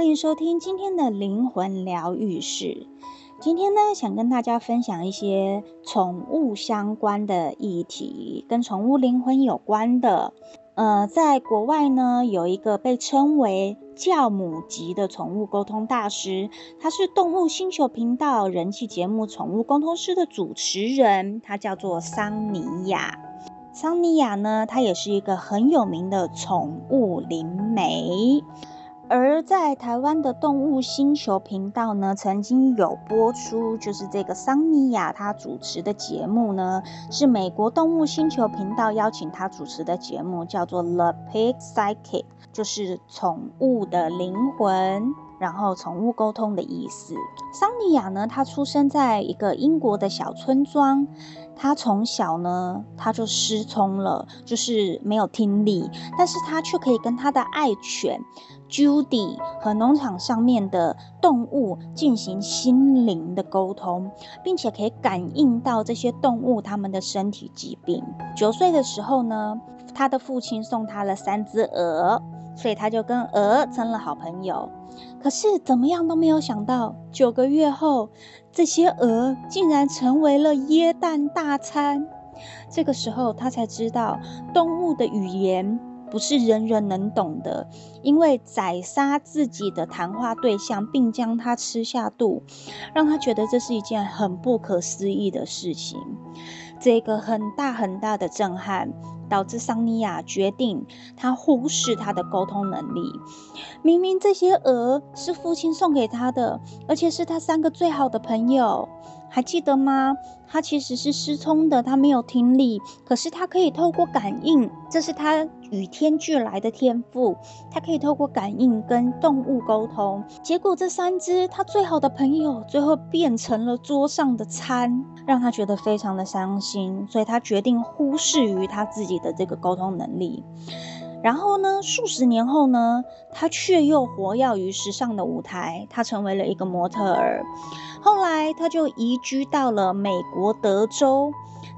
欢迎收听今天的灵魂疗愈室。今天呢，想跟大家分享一些宠物相关的议题，跟宠物灵魂有关的。呃，在国外呢，有一个被称为教母级的宠物沟通大师，他是动物星球频道人气节目《宠物沟通师》的主持人，他叫做桑尼亚。桑尼亚呢，他也是一个很有名的宠物灵媒，而在台湾的动物星球频道呢，曾经有播出，就是这个桑尼亚她主持的节目呢，是美国动物星球频道邀请她主持的节目，叫做 The Pig Psychic，就是宠物的灵魂。然后，宠物沟通的意思。桑尼亚呢，她出生在一个英国的小村庄。她从小呢，她就失聪了，就是没有听力。但是她却可以跟她的爱犬 Judy 和农场上面的动物进行心灵的沟通，并且可以感应到这些动物它们的身体疾病。九岁的时候呢，他的父亲送他了三只鹅。所以他就跟鹅成了好朋友，可是怎么样都没有想到，九个月后，这些鹅竟然成为了耶诞大餐。这个时候，他才知道动物的语言不是人人能懂的，因为宰杀自己的谈话对象，并将他吃下肚，让他觉得这是一件很不可思议的事情。这个很大很大的震撼。导致桑尼亚决定，他忽视他的沟通能力。明明这些鹅是父亲送给他的，而且是他三个最好的朋友。还记得吗？他其实是失聪的，他没有听力，可是他可以透过感应，这是他与天俱来的天赋。他可以透过感应跟动物沟通。结果这三只他最好的朋友，最后变成了桌上的餐，让他觉得非常的伤心。所以他决定忽视于他自己的这个沟通能力。然后呢，数十年后呢，他却又活跃于时尚的舞台，他成为了一个模特儿。后来，他就移居到了美国德州。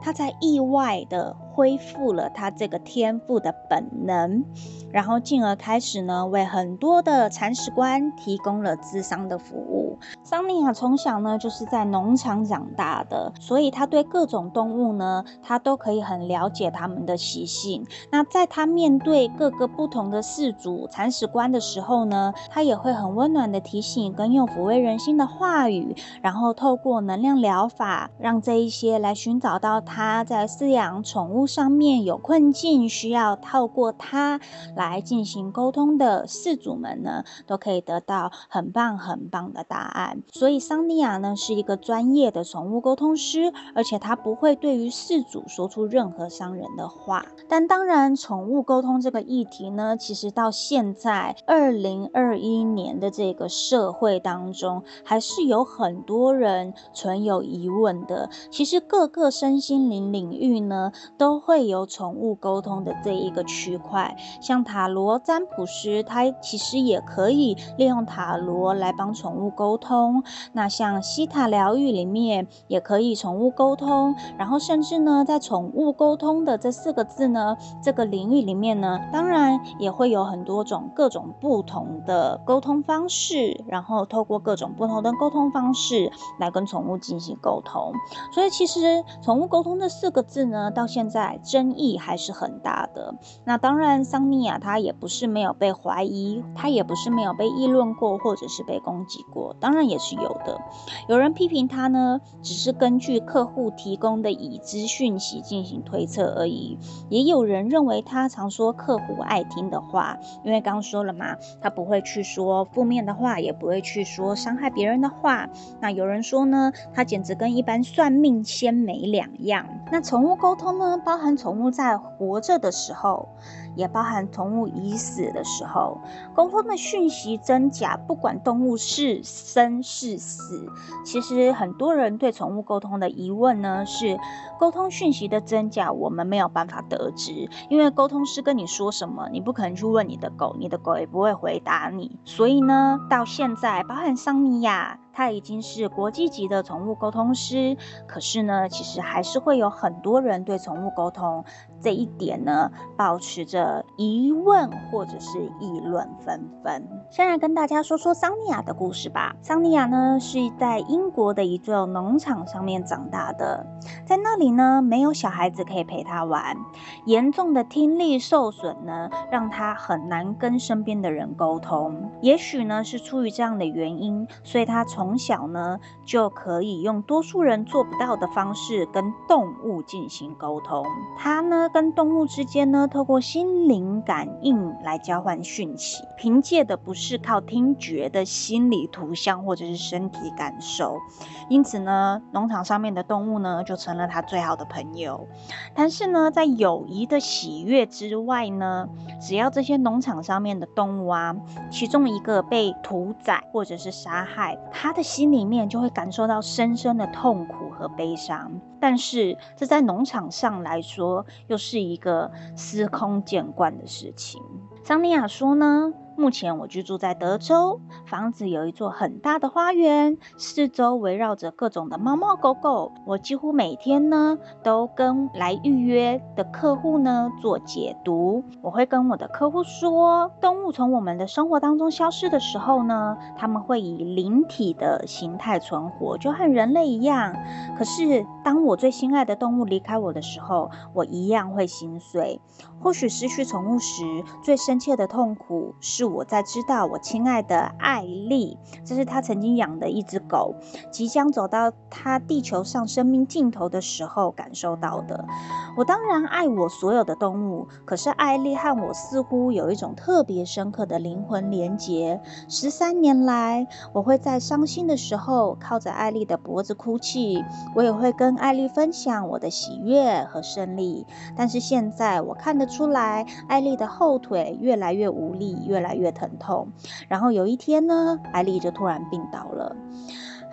他才意外的恢复了他这个天赋的本能，然后进而开始呢，为很多的铲屎官提供了智商的服务。桑尼亚从小呢就是在农场长大的，所以他对各种动物呢，他都可以很了解他们的习性。那在他面对各个不同的饲主铲屎官的时候呢，他也会很温暖的提醒跟用抚慰人心的话语，然后透过能量疗法，让这一些来寻找到。他在饲养宠物上面有困境，需要透过他来进行沟通的事主们呢，都可以得到很棒很棒的答案。所以桑尼亚呢是一个专业的宠物沟通师，而且他不会对于事主说出任何伤人的话。但当然，宠物沟通这个议题呢，其实到现在二零二一年的这个社会当中，还是有很多人存有疑问的。其实各个身心灵领域呢，都都会有宠物沟通的这一个区块。像塔罗占卜师，他其实也可以利用塔罗来帮宠物沟通。那像西塔疗愈里面也可以宠物沟通。然后甚至呢，在宠物沟通的这四个字呢，这个领域里面呢，当然也会有很多种各种不同的沟通方式。然后透过各种不同的沟通方式来跟宠物进行沟通。所以其实宠物沟通。这四个字呢，到现在争议还是很大的。那当然，桑尼亚他也不是没有被怀疑，他也不是没有被议论过，或者是被攻击过，当然也是有的。有人批评他呢，只是根据客户提供的已知讯息进行推测而已。也有人认为他常说客户爱听的话，因为刚刚说了嘛，他不会去说负面的话，也不会去说伤害别人的话。那有人说呢，他简直跟一般算命仙没两样。那宠物沟通呢，包含宠物在活着的时候，也包含宠物已死的时候，沟通的讯息真假，不管动物是生是死，其实很多人对宠物沟通的疑问呢，是沟通讯息的真假，我们没有办法得知，因为沟通师跟你说什么，你不可能去问你的狗，你的狗也不会回答你，所以呢，到现在，包含桑尼亚。他已经是国际级的宠物沟通师，可是呢，其实还是会有很多人对宠物沟通这一点呢，保持着疑问或者是议论纷纷。先来跟大家说说桑尼亚的故事吧。桑尼亚呢，是在英国的一座农场上面长大的，在那里呢，没有小孩子可以陪他玩，严重的听力受损呢，让他很难跟身边的人沟通。也许呢，是出于这样的原因，所以他从小呢，就可以用多数人做不到的方式跟动物进行沟通。他呢，跟动物之间呢，透过心灵感应来交换讯息，凭借的不是靠听觉的心理图像或者是身体感受。因此呢，农场上面的动物呢，就成了他最好的朋友。但是呢，在友谊的喜悦之外呢，只要这些农场上面的动物啊，其中一个被屠宰或者是杀害，他的心里面就会感受到深深的痛苦和悲伤。但是这在农场上来说，又是一个司空见惯的事情。桑尼亚说呢，目前我居住在德州，房子有一座很大的花园，四周围绕着各种的猫猫狗狗。我几乎每天呢都跟来预约的客户呢做解读。我会跟我的客户说，动物从我们的生活当中消失的时候呢，他们会以灵体的形态存活，就和人类一样。可是当我最心爱的动物离开我的时候，我一样会心碎。或许失去宠物时最深切的痛苦是。是我在知道我亲爱的艾丽，这是他曾经养的一只狗，即将走到他地球上生命尽头的时候感受到的。我当然爱我所有的动物，可是艾丽和我似乎有一种特别深刻的灵魂连结。十三年来，我会在伤心的时候靠着艾丽的脖子哭泣，我也会跟艾丽分享我的喜悦和胜利。但是现在我看得出来，艾丽的后腿越来越无力，越来越疼痛，然后有一天呢，艾丽就突然病倒了。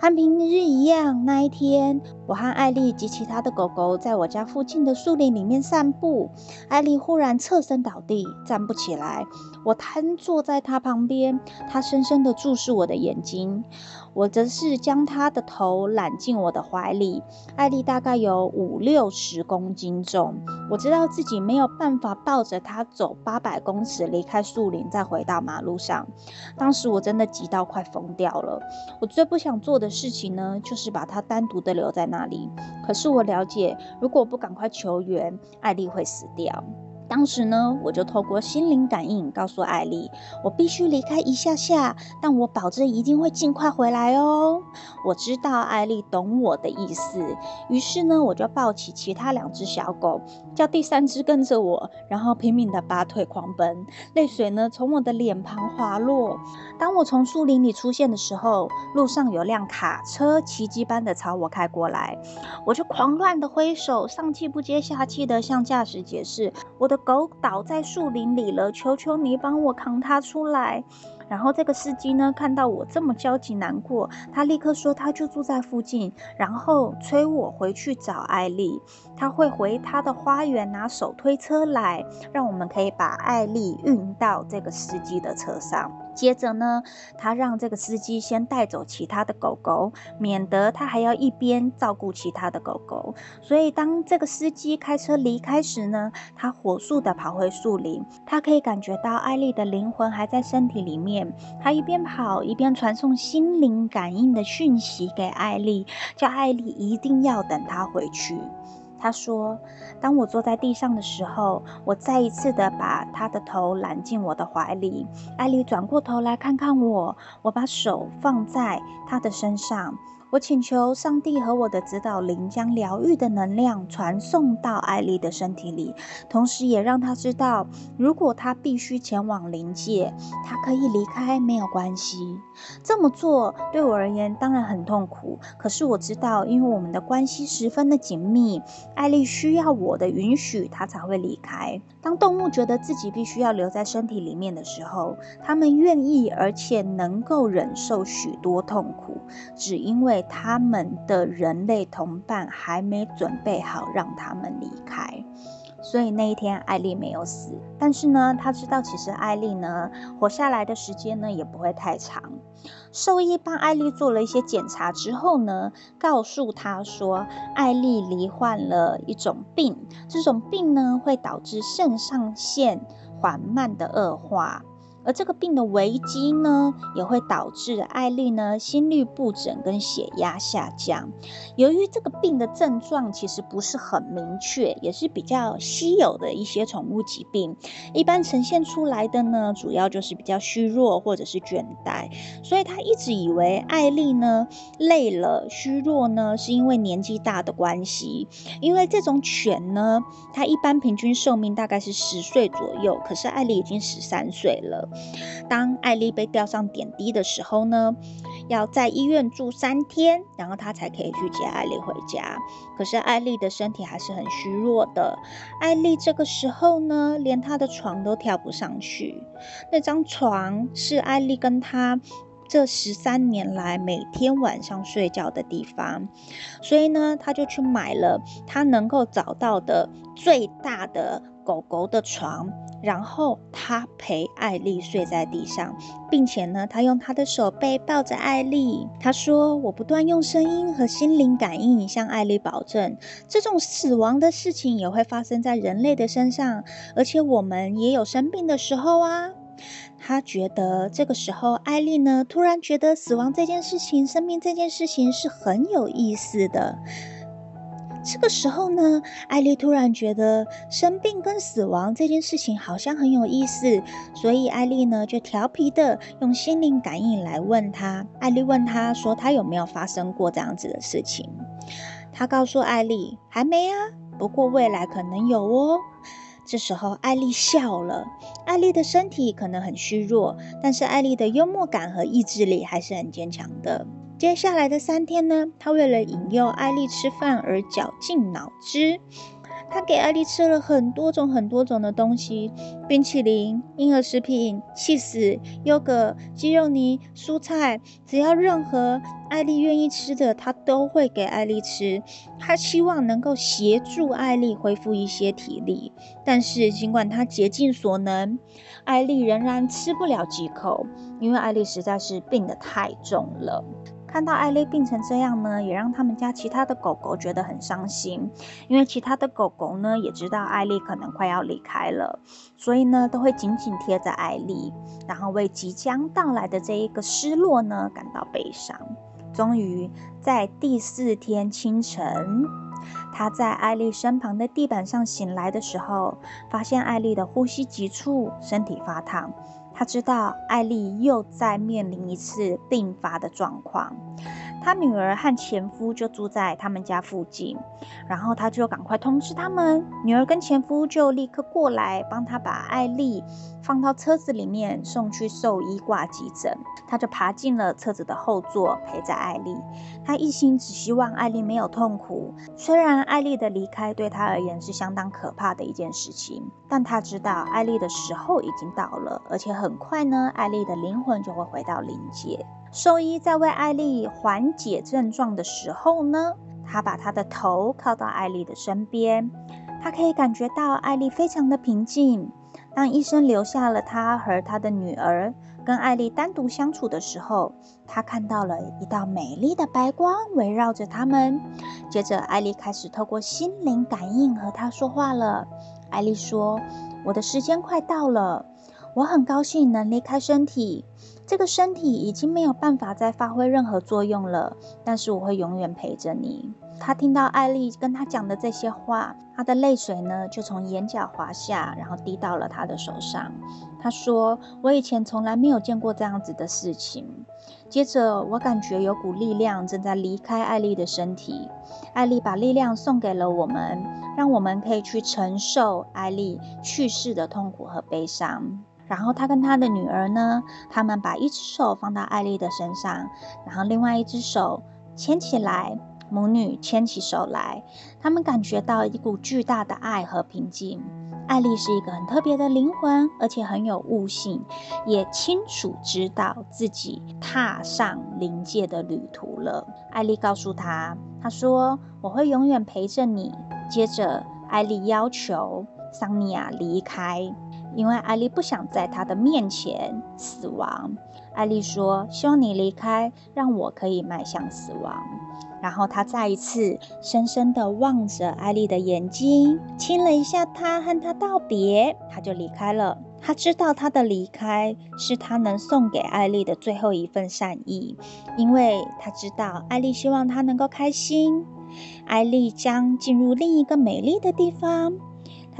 和平日一样，那一天，我和艾丽及其他的狗狗在我家附近的树林里面散步。艾丽忽然侧身倒地，站不起来。我瘫坐在她旁边，她深深地注视我的眼睛。我则是将他的头揽进我的怀里。艾丽大概有五六十公斤重，我知道自己没有办法抱着他走八百公尺离开树林，再回到马路上。当时我真的急到快疯掉了。我最不想做的事情呢，就是把他单独的留在那里。可是我了解，如果不赶快求援，艾丽会死掉。当时呢，我就透过心灵感应告诉艾丽，我必须离开一下下，但我保证一定会尽快回来哦。我知道艾丽懂我的意思，于是呢，我就抱起其他两只小狗，叫第三只跟着我，然后拼命的拔腿狂奔，泪水呢从我的脸庞滑落。当我从树林里出现的时候，路上有辆卡车奇迹般的朝我开过来，我就狂乱的挥手，上气不接下气的向驾驶解释我的。狗倒在树林里了，求求你帮我扛它出来。然后这个司机呢，看到我这么焦急难过，他立刻说他就住在附近，然后催我回去找艾丽。他会回他的花园拿手推车来，让我们可以把艾丽运到这个司机的车上。接着呢，他让这个司机先带走其他的狗狗，免得他还要一边照顾其他的狗狗。所以当这个司机开车离开时呢，他火速的跑回树林。他可以感觉到艾丽的灵魂还在身体里面。他一边跑一边传送心灵感应的讯息给艾丽，叫艾丽一定要等他回去。他说：“当我坐在地上的时候，我再一次的把他的头揽进我的怀里。艾丽转过头来看看我，我把手放在他的身上。”我请求上帝和我的指导灵将疗愈的能量传送到艾丽的身体里，同时也让她知道，如果她必须前往灵界，她可以离开，没有关系。这么做对我而言当然很痛苦，可是我知道，因为我们的关系十分的紧密，艾丽需要我的允许，她才会离开。当动物觉得自己必须要留在身体里面的时候，他们愿意而且能够忍受许多痛苦，只因为他们的人类同伴还没准备好让他们离开。所以那一天艾丽没有死。但是呢，他知道其实艾丽呢活下来的时间呢也不会太长。兽医帮艾丽做了一些检查之后呢，告诉他说，艾丽罹患了一种病，这种病呢会导致肾上腺缓慢的恶化。而这个病的危机呢，也会导致艾丽呢心律不整跟血压下降。由于这个病的症状其实不是很明确，也是比较稀有的一些宠物疾病，一般呈现出来的呢，主要就是比较虚弱或者是倦怠。所以他一直以为艾丽呢累了、虚弱呢，是因为年纪大的关系。因为这种犬呢，它一般平均寿命大概是十岁左右，可是艾丽已经十三岁了。当艾丽被吊上点滴的时候呢，要在医院住三天，然后他才可以去接艾丽回家。可是艾丽的身体还是很虚弱的。艾丽这个时候呢，连她的床都跳不上去。那张床是艾丽跟她这十三年来每天晚上睡觉的地方，所以呢，他就去买了他能够找到的最大的狗狗的床。然后他陪艾丽睡在地上，并且呢，他用他的手背抱着艾丽。他说：“我不断用声音和心灵感应向艾丽保证，这种死亡的事情也会发生在人类的身上，而且我们也有生病的时候啊。”他觉得这个时候，艾丽呢，突然觉得死亡这件事情、生命这件事情是很有意思的。这个时候呢，艾丽突然觉得生病跟死亡这件事情好像很有意思，所以艾丽呢就调皮的用心灵感应来问他。艾丽问他说：“他有没有发生过这样子的事情？”他告诉艾丽：“还没啊，不过未来可能有哦。”这时候，艾丽笑了。艾丽的身体可能很虚弱，但是艾丽的幽默感和意志力还是很坚强的。接下来的三天呢，他为了引诱艾丽吃饭而绞尽脑汁。他给艾丽吃了很多种很多种的东西，冰淇淋、婴儿食品、气死、优格、鸡肉泥、蔬菜，只要任何艾丽愿意吃的，他都会给艾丽吃。他希望能够协助艾丽恢复一些体力，但是尽管他竭尽所能，艾丽仍然吃不了几口，因为艾丽实在是病得太重了。看到艾丽病成这样呢，也让他们家其他的狗狗觉得很伤心，因为其他的狗狗呢也知道艾丽可能快要离开了，所以呢都会紧紧贴着艾丽，然后为即将到来的这一个失落呢感到悲伤。终于在第四天清晨，他在艾丽身旁的地板上醒来的时候，发现艾丽的呼吸急促，身体发烫。他知道艾丽又在面临一次病发的状况。他女儿和前夫就住在他们家附近，然后他就赶快通知他们。女儿跟前夫就立刻过来帮他把艾丽放到车子里面，送去兽医挂急诊。他就爬进了车子的后座，陪着艾丽。他一心只希望艾丽没有痛苦。虽然艾丽的离开对他而言是相当可怕的一件事情，但他知道艾丽的时候已经到了，而且很快呢，艾丽的灵魂就会回到灵界。兽医在为艾丽缓解症状的时候呢，他把他的头靠到艾丽的身边，他可以感觉到艾丽非常的平静。当医生留下了他和他的女儿跟艾丽单独相处的时候，他看到了一道美丽的白光围绕着他们。接着，艾丽开始透过心灵感应和他说话了。艾丽说：“我的时间快到了，我很高兴能离开身体。”这个身体已经没有办法再发挥任何作用了，但是我会永远陪着你。他听到艾丽跟他讲的这些话，他的泪水呢就从眼角滑下，然后滴到了他的手上。他说：“我以前从来没有见过这样子的事情。”接着，我感觉有股力量正在离开艾丽的身体。艾丽把力量送给了我们，让我们可以去承受艾丽去世的痛苦和悲伤。然后他跟他的女儿呢，他们把一只手放到艾丽的身上，然后另外一只手牵起来，母女牵起手来，他们感觉到一股巨大的爱和平静。艾丽是一个很特别的灵魂，而且很有悟性，也清楚知道自己踏上灵界的旅途了。艾丽告诉他，他说：“我会永远陪着你。”接着。艾丽要求桑尼亚离开，因为艾莉不想在他的面前死亡。艾莉说：“希望你离开，让我可以迈向死亡。”然后他再一次深深地望着艾莉的眼睛，亲了一下她，和她道别，他就离开了。他知道他的离开是他能送给艾莉的最后一份善意，因为他知道艾莉希望他能够开心。艾莉将进入另一个美丽的地方。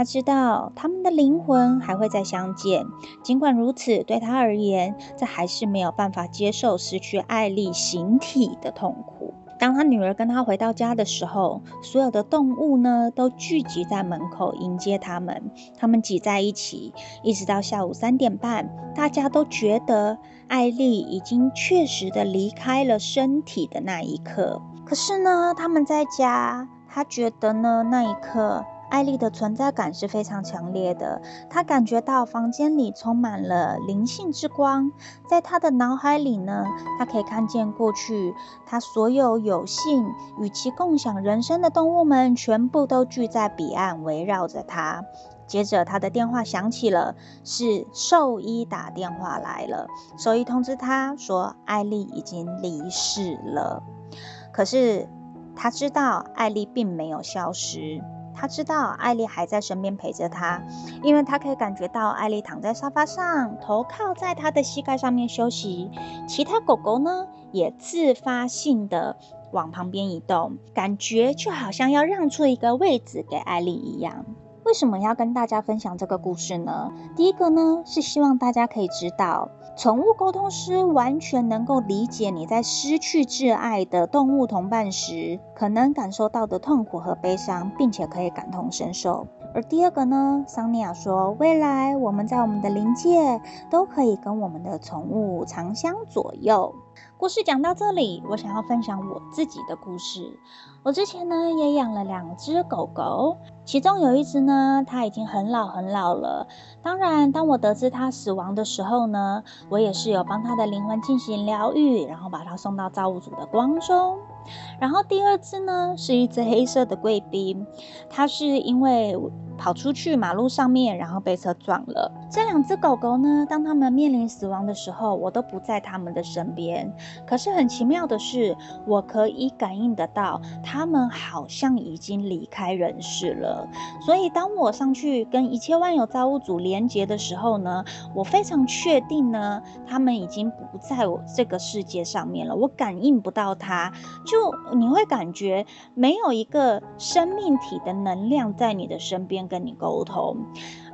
他知道他们的灵魂还会再相见，尽管如此，对他而言，这还是没有办法接受失去艾丽形体的痛苦。当他女儿跟他回到家的时候，所有的动物呢都聚集在门口迎接他们。他们挤在一起，一直到下午三点半，大家都觉得艾丽已经确实的离开了身体的那一刻。可是呢，他们在家，他觉得呢，那一刻。艾莉的存在感是非常强烈的，她感觉到房间里充满了灵性之光，在她的脑海里呢，她可以看见过去，她所有有幸与其共享人生的动物们全部都聚在彼岸，围绕着她。接着，她的电话响起了，是兽医打电话来了，兽医通知她说，艾莉已经离世了。可是，她知道艾莉并没有消失。他知道艾莉还在身边陪着他，因为他可以感觉到艾莉躺在沙发上，头靠在他的膝盖上面休息。其他狗狗呢，也自发性的往旁边移动，感觉就好像要让出一个位置给艾莉一样。为什么要跟大家分享这个故事呢？第一个呢，是希望大家可以知道。宠物沟通师完全能够理解你在失去挚爱的动物同伴时，可能感受到的痛苦和悲伤，并且可以感同身受。而第二个呢，桑尼亚说，未来我们在我们的灵界都可以跟我们的宠物长相左右。故事讲到这里，我想要分享我自己的故事。我之前呢也养了两只狗狗，其中有一只呢，它已经很老很老了。当然，当我得知它死亡的时候呢，我也是有帮它的灵魂进行疗愈，然后把它送到造物主的光中。然后第二只呢，是一只黑色的贵宾，它是因为跑出去马路上面，然后被车撞了。这两只狗狗呢，当它们面临死亡的时候，我都不在它们的身边。可是很奇妙的是，我可以感应得到，他们好像已经离开人世了。所以当我上去跟一切万有造物主连接的时候呢，我非常确定呢，他们已经不在我这个世界上面了。我感应不到它，就你会感觉没有一个生命体的能量在你的身边。跟你沟通。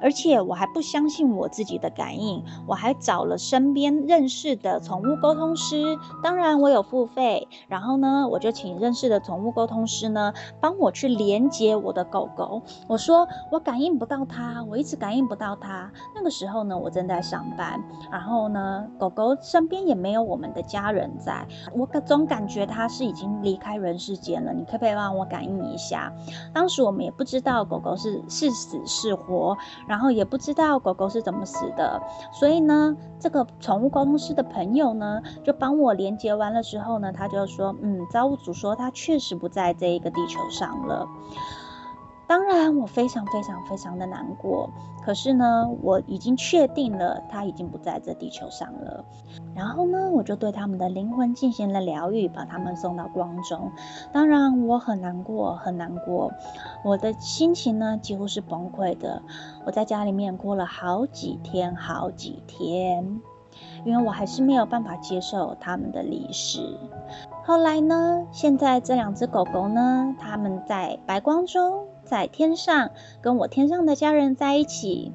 而且我还不相信我自己的感应，我还找了身边认识的宠物沟通师，当然我有付费。然后呢，我就请认识的宠物沟通师呢，帮我去连接我的狗狗。我说我感应不到它，我一直感应不到它。那个时候呢，我正在上班，然后呢，狗狗身边也没有我们的家人在，我总感觉它是已经离开人世间了。你可不可以帮我感应一下？当时我们也不知道狗狗是是死是活。然后也不知道狗狗是怎么死的，所以呢，这个宠物沟通师的朋友呢，就帮我连接完了之后呢，他就说，嗯，造物主说他确实不在这一个地球上了。当然，我非常非常非常的难过。可是呢，我已经确定了，他已经不在这地球上了。然后呢，我就对他们的灵魂进行了疗愈，把他们送到光中。当然，我很难过，很难过。我的心情呢，几乎是崩溃的。我在家里面过了好几天，好几天，因为我还是没有办法接受他们的离世。后来呢，现在这两只狗狗呢，他们在白光中。在天上，跟我天上的家人在一起。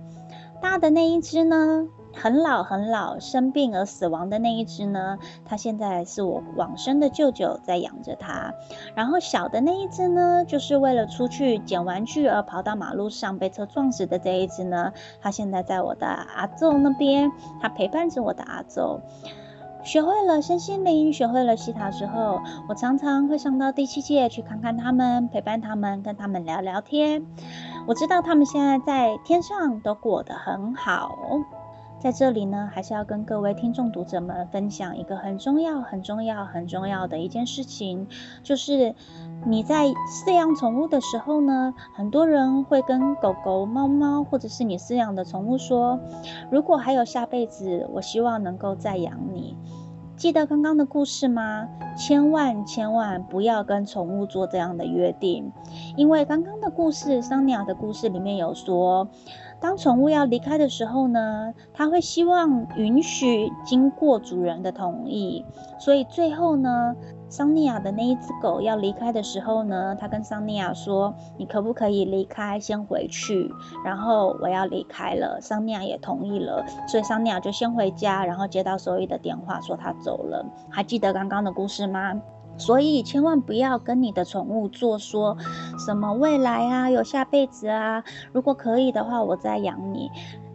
大的那一只呢，很老很老，生病而死亡的那一只呢，它现在是我往生的舅舅在养着它。然后小的那一只呢，就是为了出去捡玩具而跑到马路上被车撞死的这一只呢，它现在在我的阿宙那边，它陪伴着我的阿宙。学会了身心灵，学会了西塔之后，我常常会上到第七界去看看他们，陪伴他们，跟他们聊聊天。我知道他们现在在天上都过得很好。在这里呢，还是要跟各位听众读者们分享一个很重要、很重要、很重要的一件事情，就是你在饲养宠物的时候呢，很多人会跟狗狗、猫猫，或者是你饲养的宠物说，如果还有下辈子，我希望能够再养你。记得刚刚的故事吗？千万千万不要跟宠物做这样的约定，因为刚刚的故事，桑尼亚的故事里面有说，当宠物要离开的时候呢，它会希望允许经过主人的同意，所以最后呢。桑尼亚的那一只狗要离开的时候呢，他跟桑尼亚说：“你可不可以离开，先回去？然后我要离开了。”桑尼亚也同意了，所以桑尼亚就先回家，然后接到所有的电话说他走了。还记得刚刚的故事吗？所以千万不要跟你的宠物做说什么未来啊，有下辈子啊，如果可以的话，我再养你。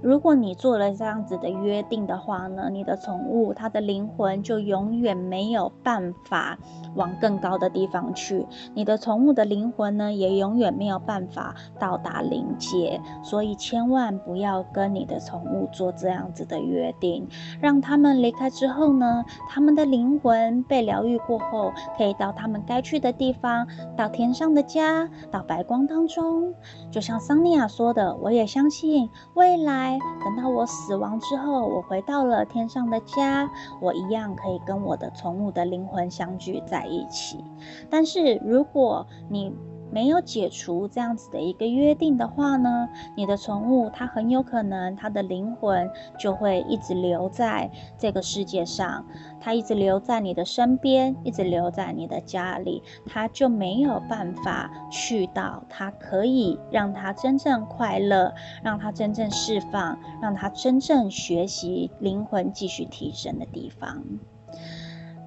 如果你做了这样子的约定的话呢，你的宠物它的灵魂就永远没有办法往更高的地方去，你的宠物的灵魂呢也永远没有办法到达灵界，所以千万不要跟你的宠物做这样子的约定，让他们离开之后呢，他们的灵魂被疗愈过后，可以到他们该去的地方，到天上的家，到白光当中。就像桑尼亚说的，我也相信未来。等到我死亡之后，我回到了天上的家，我一样可以跟我的宠物的灵魂相聚在一起。但是如果你没有解除这样子的一个约定的话呢，你的宠物它很有可能它的灵魂就会一直留在这个世界上，它一直留在你的身边，一直留在你的家里，它就没有办法去到它可以让它真正快乐，让它真正释放，让它真正学习灵魂继续提升的地方。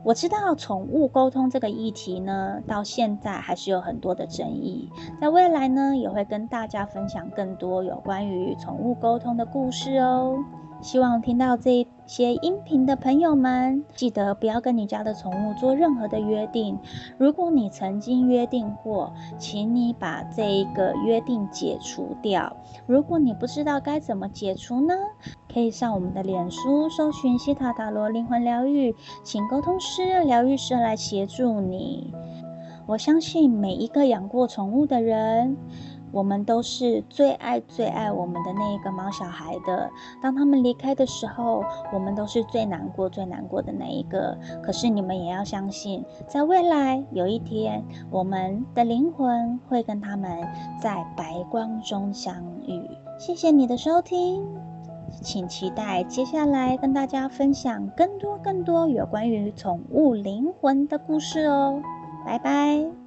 我知道宠物沟通这个议题呢，到现在还是有很多的争议。在未来呢，也会跟大家分享更多有关于宠物沟通的故事哦。希望听到这些音频的朋友们，记得不要跟你家的宠物做任何的约定。如果你曾经约定过，请你把这一个约定解除掉。如果你不知道该怎么解除呢？可以上我们的脸书搜寻西塔塔罗灵魂疗愈，请沟通师、疗愈师来协助你。我相信每一个养过宠物的人。我们都是最爱最爱我们的那一个毛小孩的。当他们离开的时候，我们都是最难过、最难过的那一个。可是你们也要相信，在未来有一天，我们的灵魂会跟他们在白光中相遇。谢谢你的收听，请期待接下来跟大家分享更多更多有关于宠物灵魂的故事哦。拜拜。